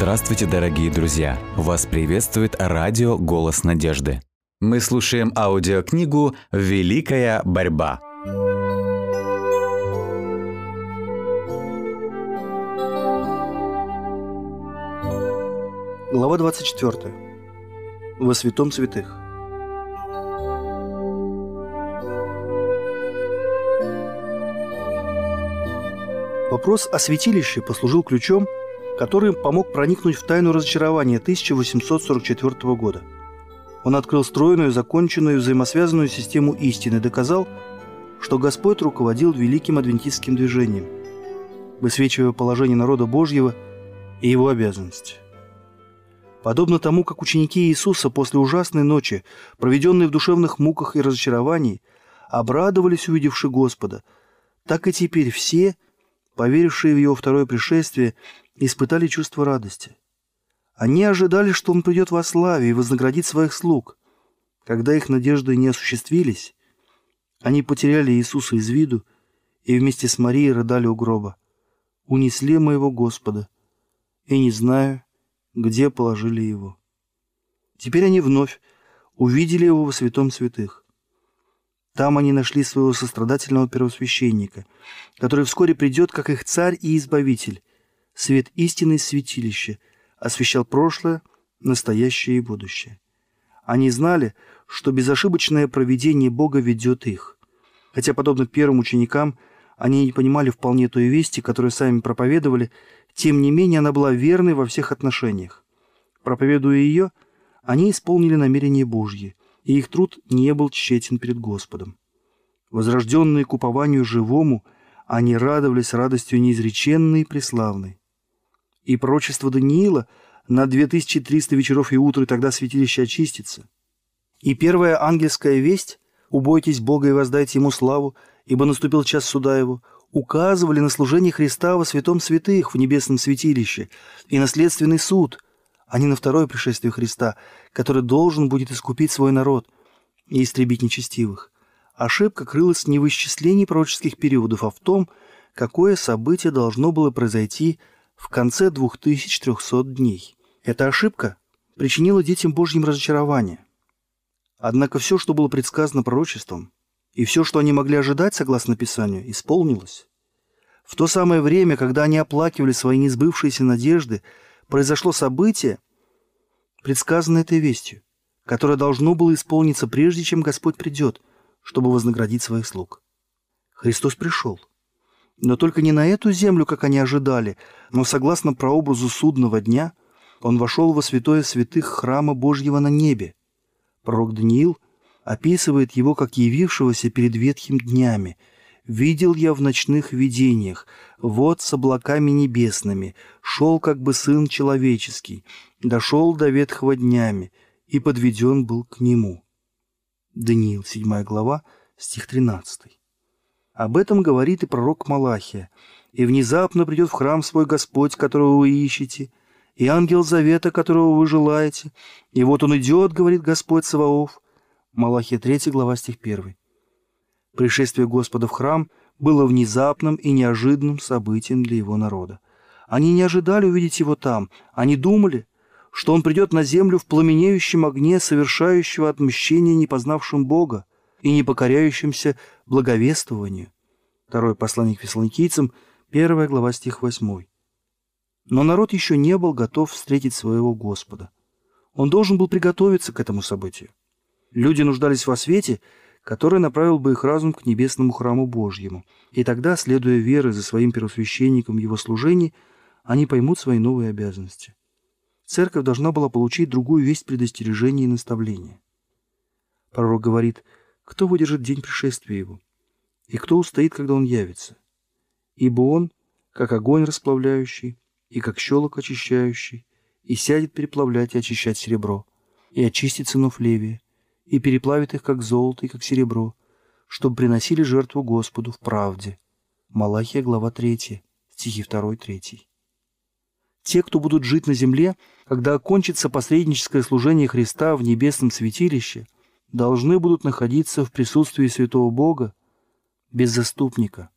Здравствуйте, дорогие друзья! Вас приветствует радио «Голос надежды». Мы слушаем аудиокнигу «Великая борьба». Глава 24. Во святом святых. Вопрос о святилище послужил ключом, который помог проникнуть в тайну разочарования 1844 года. Он открыл стройную, законченную, взаимосвязанную систему истины и доказал, что Господь руководил великим адвентистским движением, высвечивая положение народа Божьего и его обязанности. Подобно тому, как ученики Иисуса после ужасной ночи, проведенной в душевных муках и разочаровании, обрадовались, увидевши Господа, так и теперь все – поверившие в его второе пришествие, испытали чувство радости. Они ожидали, что он придет во славе и вознаградит своих слуг. Когда их надежды не осуществились, они потеряли Иисуса из виду и вместе с Марией рыдали у гроба. «Унесли моего Господа, и не знаю, где положили его». Теперь они вновь увидели его во святом святых. Там они нашли своего сострадательного первосвященника, который вскоре придет, как их царь и избавитель. Свет истины святилища освещал прошлое, настоящее и будущее. Они знали, что безошибочное провидение Бога ведет их. Хотя, подобно первым ученикам, они не понимали вполне той вести, которую сами проповедовали, тем не менее она была верной во всех отношениях. Проповедуя ее, они исполнили намерение Божье, и их труд не был тщетен перед Господом. Возрожденные к упованию живому, они радовались радостью неизреченной и преславной. И пророчество Даниила на 2300 вечеров и утро тогда святилище очистится. И первая ангельская весть «Убойтесь Бога и воздайте Ему славу, ибо наступил час суда Его» указывали на служение Христа во святом святых в небесном святилище и наследственный суд – а не на второе пришествие Христа, который должен будет искупить свой народ и истребить нечестивых. Ошибка крылась не в исчислении пророческих периодов, а в том, какое событие должно было произойти в конце 2300 дней. Эта ошибка причинила детям Божьим разочарование. Однако все, что было предсказано пророчеством, и все, что они могли ожидать, согласно Писанию, исполнилось. В то самое время, когда они оплакивали свои несбывшиеся надежды, произошло событие, предсказанное этой вестью, которое должно было исполниться прежде, чем Господь придет, чтобы вознаградить своих слуг. Христос пришел. Но только не на эту землю, как они ожидали, но согласно прообразу судного дня, он вошел во святое святых храма Божьего на небе. Пророк Даниил описывает его как явившегося перед ветхим днями – видел я в ночных видениях, вот с облаками небесными, шел как бы сын человеческий, дошел до ветхого днями, и подведен был к нему». Даниил, 7 глава, стих 13. Об этом говорит и пророк Малахия. «И внезапно придет в храм свой Господь, которого вы ищете, и ангел завета, которого вы желаете. И вот он идет, говорит Господь Саваоф». Малахия 3 глава, стих 1. Пришествие Господа в храм было внезапным и неожиданным событием для его народа. Они не ожидали увидеть его там. Они думали, что он придет на землю в пламенеющем огне, совершающего отмщение непознавшим Бога и не покоряющимся благовествованию. Второе послание к фессалоникийцам, первая глава, стих 8. Но народ еще не был готов встретить своего Господа. Он должен был приготовиться к этому событию. Люди нуждались во свете, который направил бы их разум к небесному храму Божьему. И тогда, следуя верой за своим первосвященником в его служении, они поймут свои новые обязанности. Церковь должна была получить другую весть предостережения и наставления. Пророк говорит, кто выдержит день пришествия его, и кто устоит, когда он явится. Ибо он, как огонь расплавляющий, и как щелок очищающий, и сядет переплавлять и очищать серебро, и очистит сынов Левия, и переплавит их, как золото и как серебро, чтобы приносили жертву Господу в правде. Малахия, глава 3, стихи 2-3. Те, кто будут жить на земле, когда окончится посредническое служение Христа в небесном святилище, должны будут находиться в присутствии святого Бога без заступника.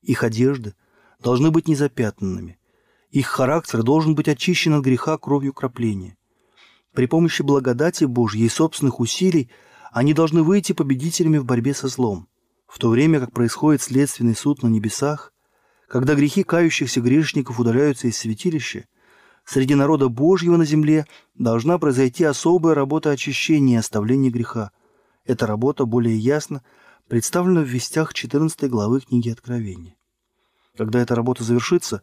Их одежды должны быть незапятнанными, Их характер должен быть очищен от греха кровью кропления. При помощи благодати Божьей и собственных усилий они должны выйти победителями в борьбе со злом. В то время как происходит следственный суд на небесах, когда грехи кающихся грешников удаляются из святилища, среди народа Божьего на земле должна произойти особая работа очищения и оставления греха. Эта работа более ясно представлена в вестях 14 главы книги Откровения. Когда эта работа завершится,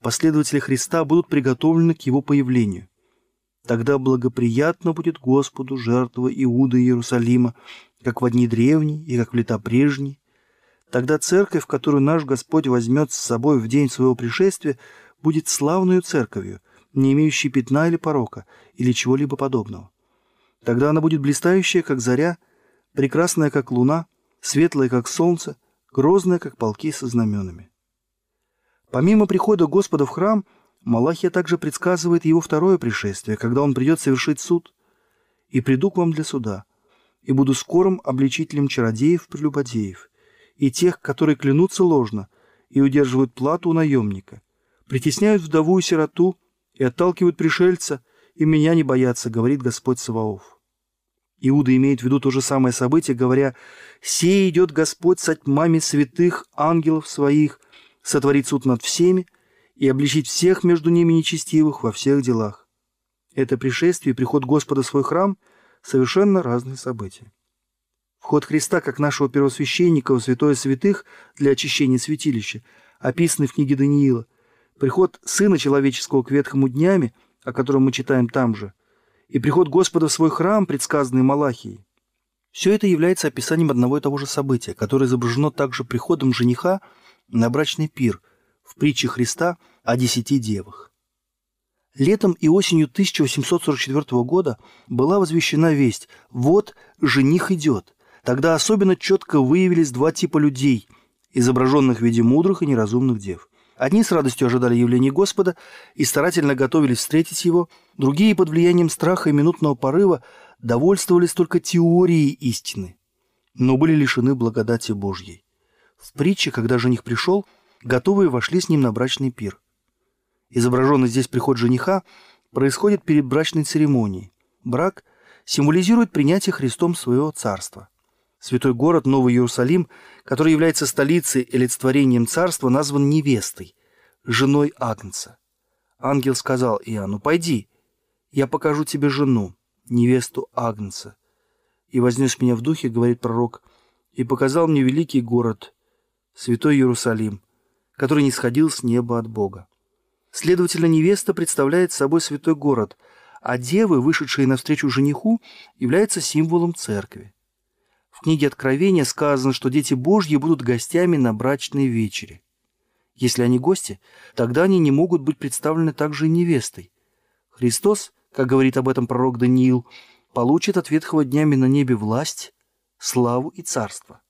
последователи Христа будут приготовлены к Его появлению. Тогда благоприятно будет Господу жертва Иуда и Иерусалима, как в дни древние и как в лета прежние. Тогда церковь, которую наш Господь возьмет с собой в день своего пришествия, будет славную церковью, не имеющей пятна или порока, или чего-либо подобного. Тогда она будет блистающая, как заря, прекрасная, как луна, светлая, как солнце, грозная, как полки со знаменами. Помимо прихода Господа в храм, Малахия также предсказывает его второе пришествие, когда он придет совершить суд. «И приду к вам для суда, и буду скорым обличителем чародеев-прелюбодеев, и тех, которые клянутся ложно и удерживают плату у наемника, притесняют вдову и сироту и отталкивают пришельца, и меня не боятся, говорит Господь Саваоф. Иуда имеет в виду то же самое событие, говоря, «Сей идет Господь со тьмами святых ангелов своих, сотворить суд над всеми и обличить всех между ними нечестивых во всех делах». Это пришествие и приход Господа в свой храм – совершенно разные события. Вход Христа, как нашего первосвященника в святое святых для очищения святилища, описанный в книге Даниила, приход Сына Человеческого к ветхому днями, о котором мы читаем там же, и приход Господа в свой храм, предсказанный Малахией. Все это является описанием одного и того же события, которое изображено также приходом жениха на брачный пир в притче Христа о десяти девах. Летом и осенью 1844 года была возвещена весть «Вот жених идет». Тогда особенно четко выявились два типа людей, изображенных в виде мудрых и неразумных дев – Одни с радостью ожидали явления Господа и старательно готовились встретить Его, другие под влиянием страха и минутного порыва довольствовались только теорией истины, но были лишены благодати Божьей. В притче, когда жених пришел, готовые вошли с ним на брачный пир. Изображенный здесь приход жениха происходит перед брачной церемонией. Брак символизирует принятие Христом своего царства – Святой город Новый Иерусалим, который является столицей и олицетворением царства, назван невестой, женой Агнца. Ангел сказал Иоанну, «Пойди, я покажу тебе жену, невесту Агнца». И вознес меня в духе, говорит пророк, и показал мне великий город, святой Иерусалим, который не сходил с неба от Бога. Следовательно, невеста представляет собой святой город, а девы, вышедшие навстречу жениху, являются символом церкви. В книге Откровения сказано, что дети Божьи будут гостями на брачной вечере. Если они гости, тогда они не могут быть представлены также и невестой. Христос, как говорит об этом пророк Даниил, получит от ветхого днями на небе власть, славу и царство.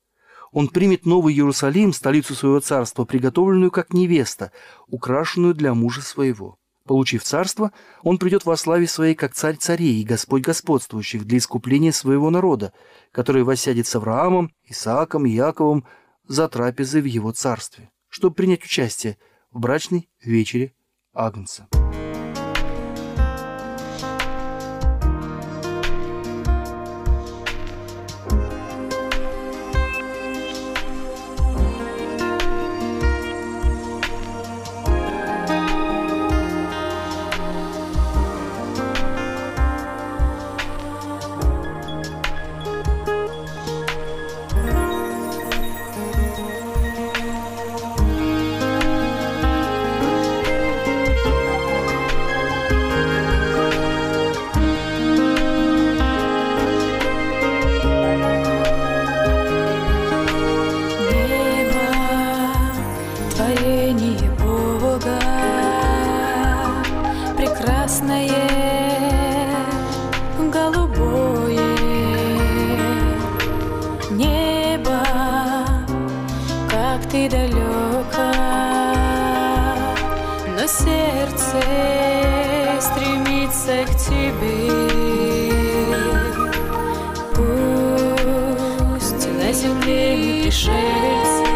Он примет Новый Иерусалим, столицу своего царства, приготовленную как невеста, украшенную для мужа своего. Получив царство, он придет во славе своей, как царь царей и Господь господствующих для искупления своего народа, который воссядет с Авраамом, Исааком и Яковом за трапезой в его царстве, чтобы принять участие в брачной вечере Агнца. земле не пришельцы.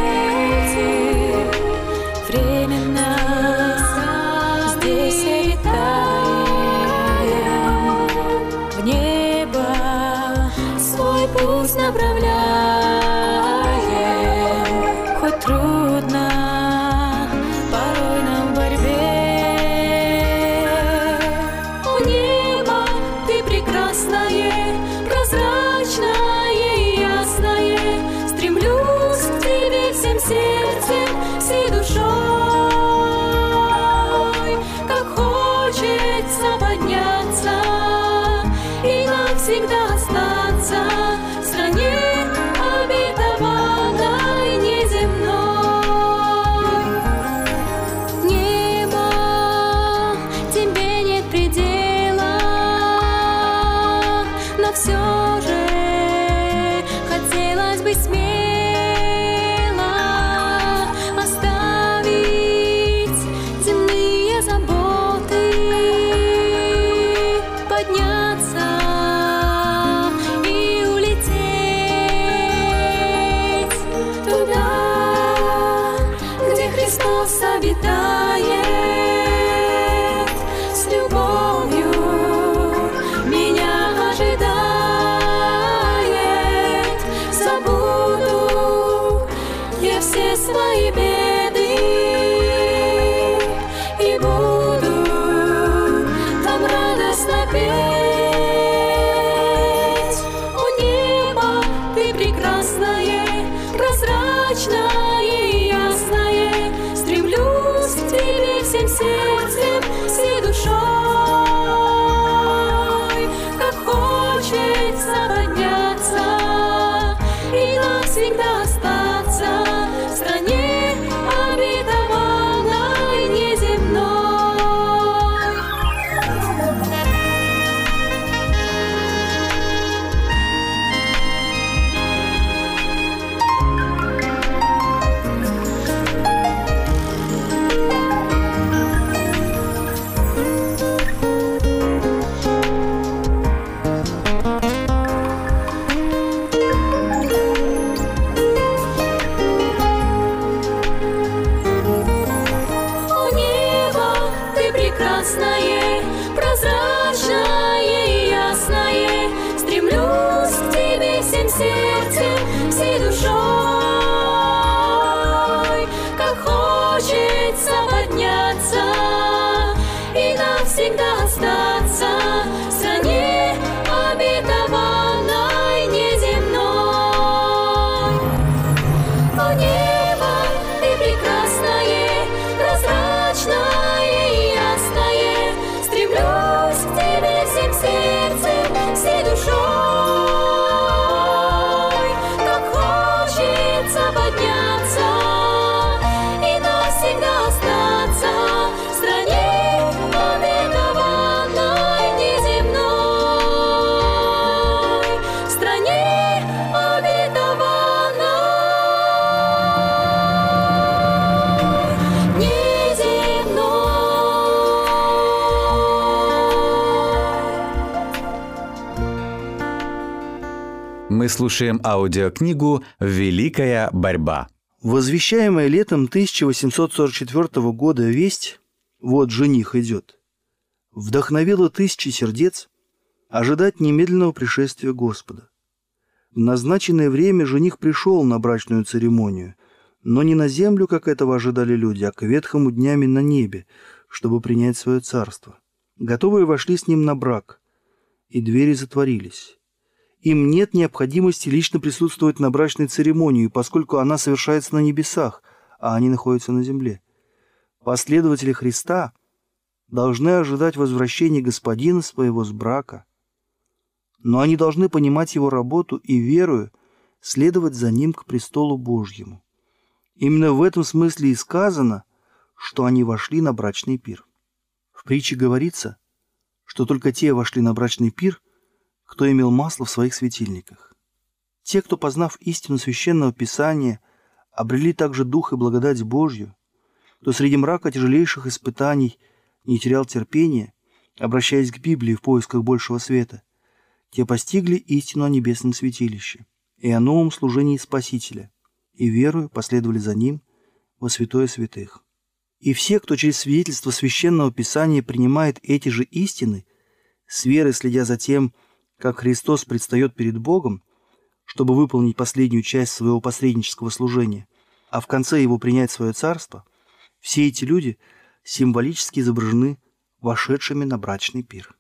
Прозрачное и ясное. Стремлюсь к тебе всем сердцем, тебе слушаем аудиокнигу «Великая борьба». Возвещаемая летом 1844 года весть «Вот жених идет» вдохновила тысячи сердец ожидать немедленного пришествия Господа. В назначенное время жених пришел на брачную церемонию, но не на землю, как этого ожидали люди, а к ветхому днями на небе, чтобы принять свое царство. Готовые вошли с ним на брак, и двери затворились. Им нет необходимости лично присутствовать на брачной церемонии, поскольку она совершается на небесах, а они находятся на земле. Последователи Христа должны ожидать возвращения Господина своего с брака, но они должны понимать его работу и, верую, следовать за ним к престолу Божьему. Именно в этом смысле и сказано, что они вошли на брачный пир. В притче говорится, что только те вошли на брачный пир, кто имел масло в своих светильниках. Те, кто, познав истину священного Писания, обрели также дух и благодать Божью, кто среди мрака тяжелейших испытаний не терял терпения, обращаясь к Библии в поисках большего света, те постигли истину о небесном святилище и о новом служении Спасителя, и верою последовали за ним во святое святых. И все, кто через свидетельство священного Писания принимает эти же истины, с верой следя за тем, как Христос предстает перед Богом, чтобы выполнить последнюю часть своего посреднического служения, а в конце его принять свое царство, все эти люди символически изображены вошедшими на брачный пир.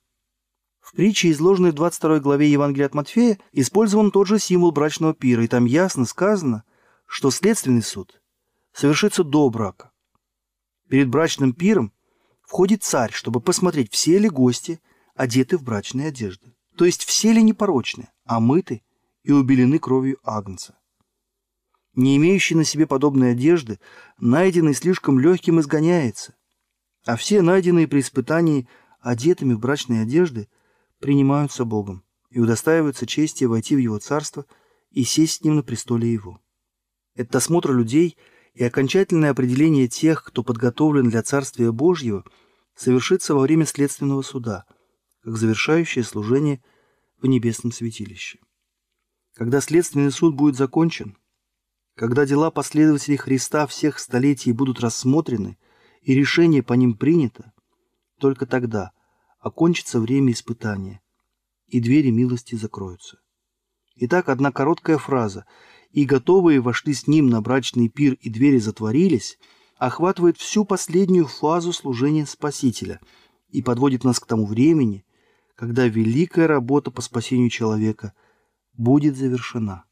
В притче, изложенной в 22 главе Евангелия от Матфея, использован тот же символ брачного пира, и там ясно сказано, что следственный суд совершится до брака. Перед брачным пиром входит царь, чтобы посмотреть, все ли гости одеты в брачные одежды. То есть все ли непорочны, омыты и убелены кровью Агнца. Не имеющий на себе подобной одежды, найденный слишком легким изгоняется, а все найденные при испытании одетыми в брачные одежды – принимаются Богом и удостаиваются чести войти в Его Царство и сесть с Ним на престоле Его. Это осмотр людей и окончательное определение тех, кто подготовлен для Царствия Божьего, совершится во время следственного суда, как завершающее служение в небесном святилище. Когда следственный суд будет закончен, когда дела последователей Христа всех столетий будут рассмотрены и решение по ним принято, только тогда – окончится время испытания, и двери милости закроются. Итак, одна короткая фраза «И готовые вошли с ним на брачный пир, и двери затворились» охватывает всю последнюю фазу служения Спасителя и подводит нас к тому времени, когда великая работа по спасению человека будет завершена.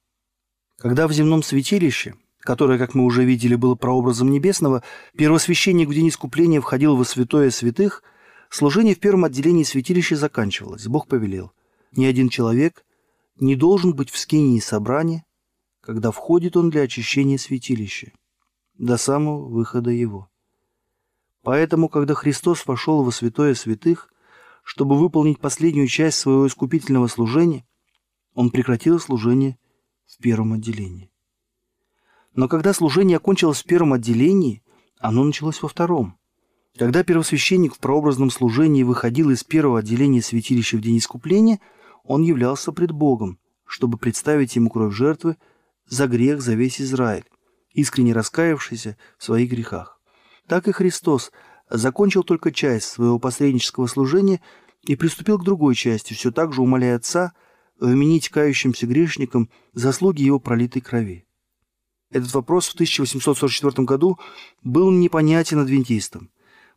Когда в земном святилище, которое, как мы уже видели, было прообразом небесного, первосвященник в день искупления входил во святое святых – Служение в первом отделении святилища заканчивалось. Бог повелел. Ни один человек не должен быть в скинии собрания, когда входит он для очищения святилища, до самого выхода его. Поэтому, когда Христос вошел во святое святых, чтобы выполнить последнюю часть своего искупительного служения, он прекратил служение в первом отделении. Но когда служение окончилось в первом отделении, оно началось во втором. Когда первосвященник в прообразном служении выходил из первого отделения святилища в день искупления, он являлся пред Богом, чтобы представить ему кровь жертвы за грех за весь Израиль, искренне раскаявшийся в своих грехах. Так и Христос закончил только часть своего посреднического служения и приступил к другой части, все так же умоляя Отца вменить кающимся грешникам заслуги его пролитой крови. Этот вопрос в 1844 году был непонятен адвентистам.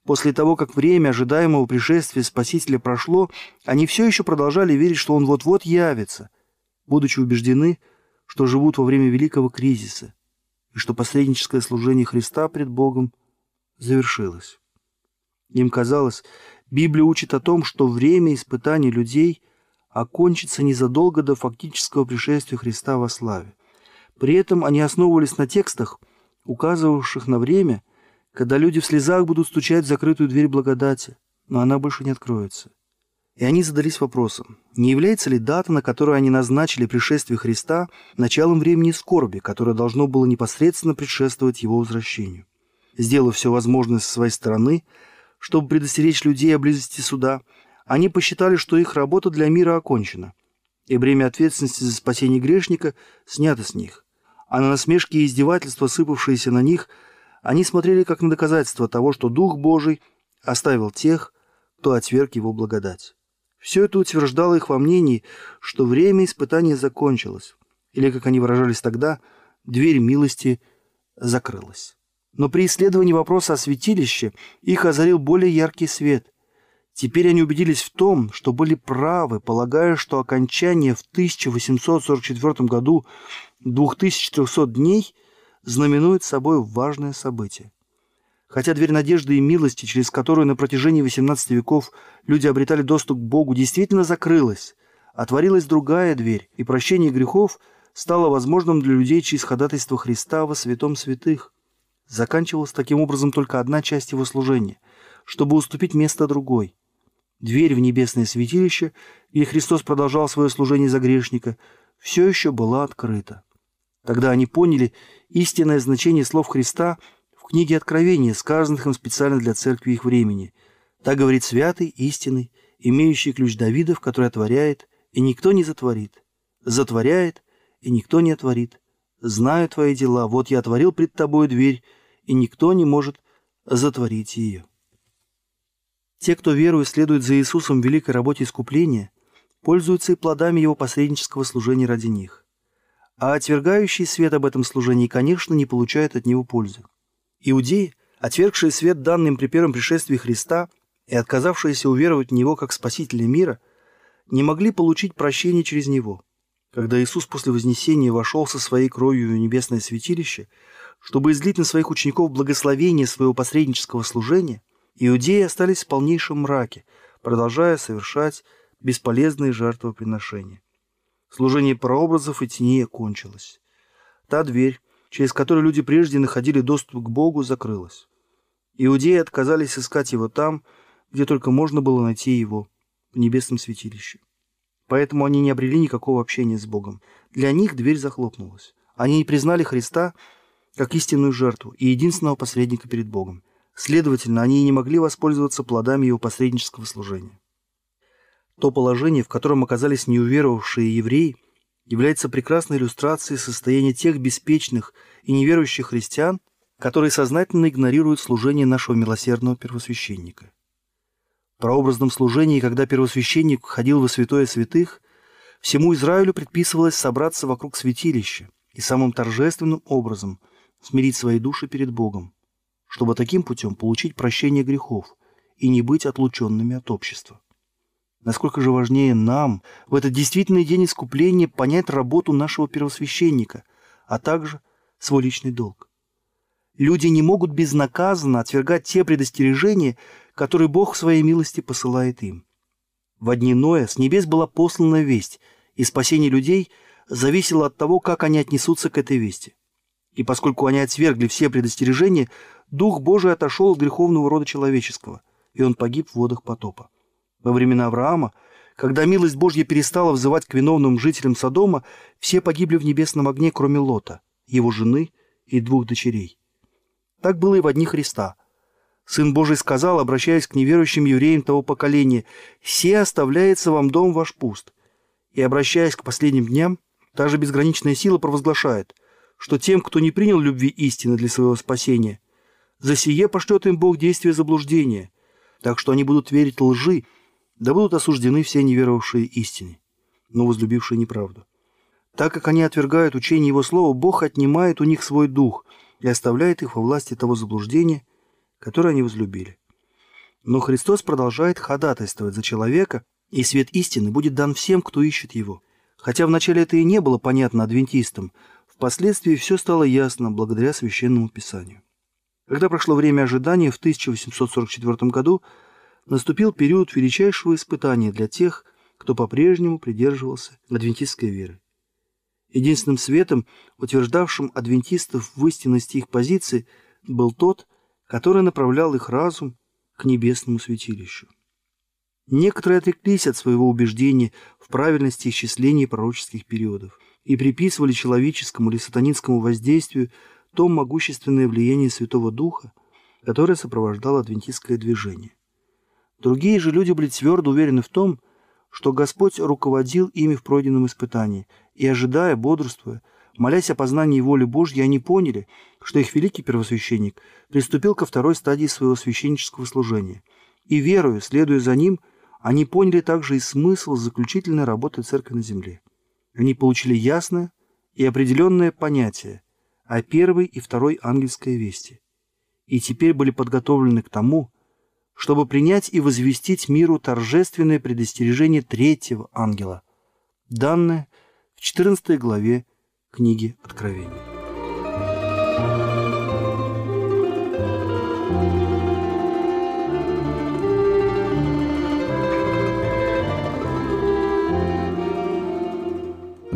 После того, как время ожидаемого пришествия Спасителя прошло, они все еще продолжали верить, что он вот-вот явится, будучи убеждены, что живут во время великого кризиса и что посредническое служение Христа пред Богом завершилось. Им казалось, Библия учит о том, что время испытаний людей окончится незадолго до фактического пришествия Христа во славе. При этом они основывались на текстах, указывавших на время – когда люди в слезах будут стучать в закрытую дверь благодати, но она больше не откроется. И они задались вопросом, не является ли дата, на которую они назначили пришествие Христа, началом времени скорби, которое должно было непосредственно предшествовать его возвращению. Сделав все возможное со своей стороны, чтобы предостеречь людей о близости суда, они посчитали, что их работа для мира окончена, и бремя ответственности за спасение грешника снято с них, а на насмешки и издевательства, сыпавшиеся на них – они смотрели как на доказательство того, что Дух Божий оставил тех, кто отверг его благодать. Все это утверждало их во мнении, что время испытания закончилось, или, как они выражались тогда, дверь милости закрылась. Но при исследовании вопроса о святилище их озарил более яркий свет. Теперь они убедились в том, что были правы, полагая, что окончание в 1844 году 2300 дней – знаменует собой важное событие. Хотя дверь надежды и милости, через которую на протяжении XVIII веков люди обретали доступ к Богу, действительно закрылась, отворилась другая дверь, и прощение грехов стало возможным для людей через ходатайство Христа во святом святых. Заканчивалась таким образом только одна часть его служения, чтобы уступить место другой. Дверь в небесное святилище, где Христос продолжал свое служение за грешника, все еще была открыта. Тогда они поняли истинное значение слов Христа в книге Откровения, сказанных им специально для церкви их времени. Так говорит святый, истинный, имеющий ключ Давидов, который отворяет, и никто не затворит, затворяет, и никто не отворит. Знаю твои дела, вот я отворил пред тобой дверь, и никто не может затворить ее. Те, кто верует, следует за Иисусом в великой работе искупления, пользуются и плодами Его посреднического служения ради них. А отвергающий свет об этом служении, конечно, не получает от него пользы. Иудеи, отвергшие свет данным при первом пришествии Христа и отказавшиеся уверовать в Него как Спасителя мира, не могли получить прощение через Него. Когда Иисус после Вознесения вошел со своей кровью в небесное святилище, чтобы излить на своих учеников благословение своего посреднического служения, иудеи остались в полнейшем мраке, продолжая совершать бесполезные жертвоприношения. Служение прообразов и теней кончилось. Та дверь, через которую люди прежде находили доступ к Богу, закрылась. Иудеи отказались искать его там, где только можно было найти его, в небесном святилище. Поэтому они не обрели никакого общения с Богом. Для них дверь захлопнулась. Они не признали Христа как истинную жертву и единственного посредника перед Богом. Следовательно, они и не могли воспользоваться плодами его посреднического служения. То положение, в котором оказались неуверовавшие евреи, является прекрасной иллюстрацией состояния тех беспечных и неверующих христиан, которые сознательно игнорируют служение нашего милосердного первосвященника. В прообразном служении, когда первосвященник входил во святое святых, всему Израилю предписывалось собраться вокруг святилища и самым торжественным образом смирить свои души перед Богом, чтобы таким путем получить прощение грехов и не быть отлученными от общества. Насколько же важнее нам в этот действительный день искупления понять работу нашего первосвященника, а также свой личный долг. Люди не могут безнаказанно отвергать те предостережения, которые Бог в своей милости посылает им. В дни Ноя с небес была послана весть, и спасение людей зависело от того, как они отнесутся к этой вести. И поскольку они отвергли все предостережения, Дух Божий отошел от греховного рода человеческого, и он погиб в водах потопа. Во времена Авраама, когда милость Божья перестала взывать к виновным жителям Содома, все погибли в небесном огне, кроме Лота, его жены и двух дочерей. Так было и в дни Христа. Сын Божий сказал, обращаясь к неверующим евреям того поколения, «Се оставляется вам дом ваш пуст». И, обращаясь к последним дням, та же безграничная сила провозглашает, что тем, кто не принял любви истины для своего спасения, за сие пошлет им Бог действие заблуждения, так что они будут верить лжи, да будут осуждены все неверовавшие истине, но возлюбившие неправду. Так как они отвергают учение Его Слова, Бог отнимает у них свой дух и оставляет их во власти того заблуждения, которое они возлюбили. Но Христос продолжает ходатайствовать за человека, и свет истины будет дан всем, кто ищет его. Хотя вначале это и не было понятно адвентистам, впоследствии все стало ясно благодаря Священному Писанию. Когда прошло время ожидания, в 1844 году наступил период величайшего испытания для тех, кто по-прежнему придерживался адвентистской веры. Единственным светом, утверждавшим адвентистов в истинности их позиции, был тот, который направлял их разум к небесному святилищу. Некоторые отреклись от своего убеждения в правильности исчисления пророческих периодов и приписывали человеческому или сатанинскому воздействию то могущественное влияние Святого Духа, которое сопровождало адвентистское движение. Другие же люди были твердо уверены в том, что Господь руководил ими в пройденном испытании, и, ожидая, бодрствуя, молясь о познании воли Божьей, они поняли, что их великий первосвященник приступил ко второй стадии своего священнического служения. И, верою, следуя за ним, они поняли также и смысл заключительной работы Церкви на земле. Они получили ясное и определенное понятие о первой и второй ангельской вести, и теперь были подготовлены к тому, чтобы принять и возвестить миру торжественное предостережение третьего ангела, данное в 14 главе книги Откровения.